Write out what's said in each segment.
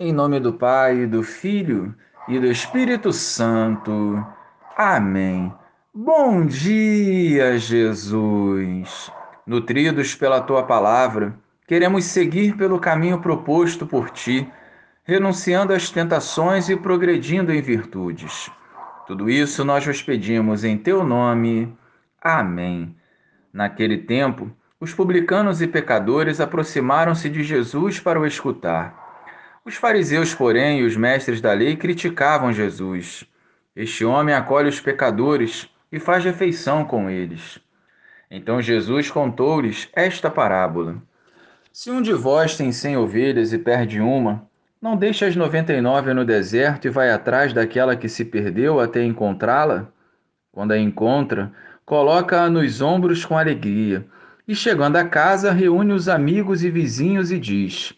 Em nome do Pai, do Filho e do Espírito Santo. Amém. Bom dia, Jesus. Nutridos pela tua palavra, queremos seguir pelo caminho proposto por ti, renunciando às tentações e progredindo em virtudes. Tudo isso nós vos pedimos em teu nome. Amém. Naquele tempo, os publicanos e pecadores aproximaram-se de Jesus para o escutar. Os fariseus, porém, e os mestres da lei criticavam Jesus. Este homem acolhe os pecadores e faz refeição com eles. Então Jesus contou-lhes esta parábola: Se um de vós tem cem ovelhas e perde uma, não deixa as noventa e nove no deserto e vai atrás daquela que se perdeu até encontrá-la? Quando a encontra, coloca-a nos ombros com alegria, e chegando a casa, reúne os amigos e vizinhos e diz: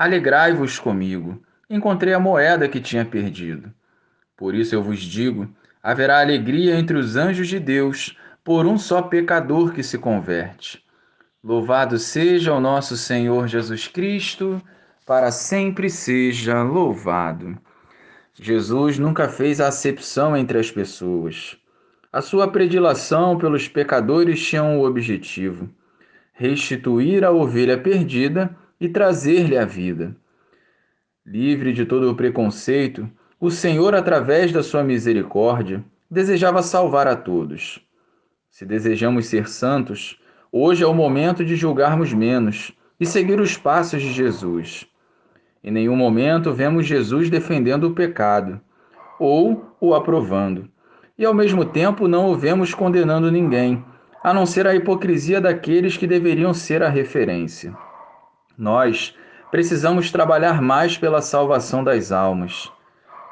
Alegrai-vos comigo, encontrei a moeda que tinha perdido. Por isso eu vos digo: haverá alegria entre os anjos de Deus por um só pecador que se converte. Louvado seja o nosso Senhor Jesus Cristo, para sempre seja louvado. Jesus nunca fez acepção entre as pessoas. A sua predilação pelos pecadores tinha um objetivo: restituir a ovelha perdida e trazer-lhe a vida. Livre de todo o preconceito, o Senhor, através da sua misericórdia, desejava salvar a todos. Se desejamos ser santos, hoje é o momento de julgarmos menos e seguir os passos de Jesus. Em nenhum momento vemos Jesus defendendo o pecado ou o aprovando, e ao mesmo tempo não o vemos condenando ninguém, a não ser a hipocrisia daqueles que deveriam ser a referência. Nós precisamos trabalhar mais pela salvação das almas.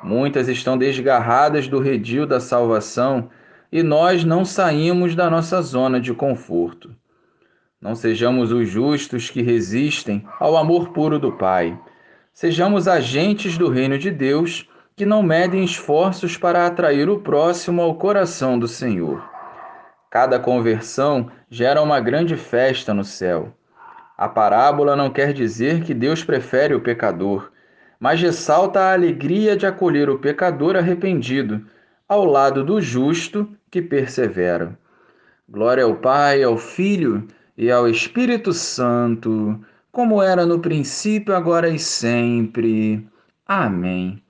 Muitas estão desgarradas do redil da salvação e nós não saímos da nossa zona de conforto. Não sejamos os justos que resistem ao amor puro do Pai. Sejamos agentes do reino de Deus que não medem esforços para atrair o próximo ao coração do Senhor. Cada conversão gera uma grande festa no céu. A parábola não quer dizer que Deus prefere o pecador, mas ressalta a alegria de acolher o pecador arrependido ao lado do justo que persevera. Glória ao Pai, ao Filho e ao Espírito Santo, como era no princípio, agora e sempre. Amém.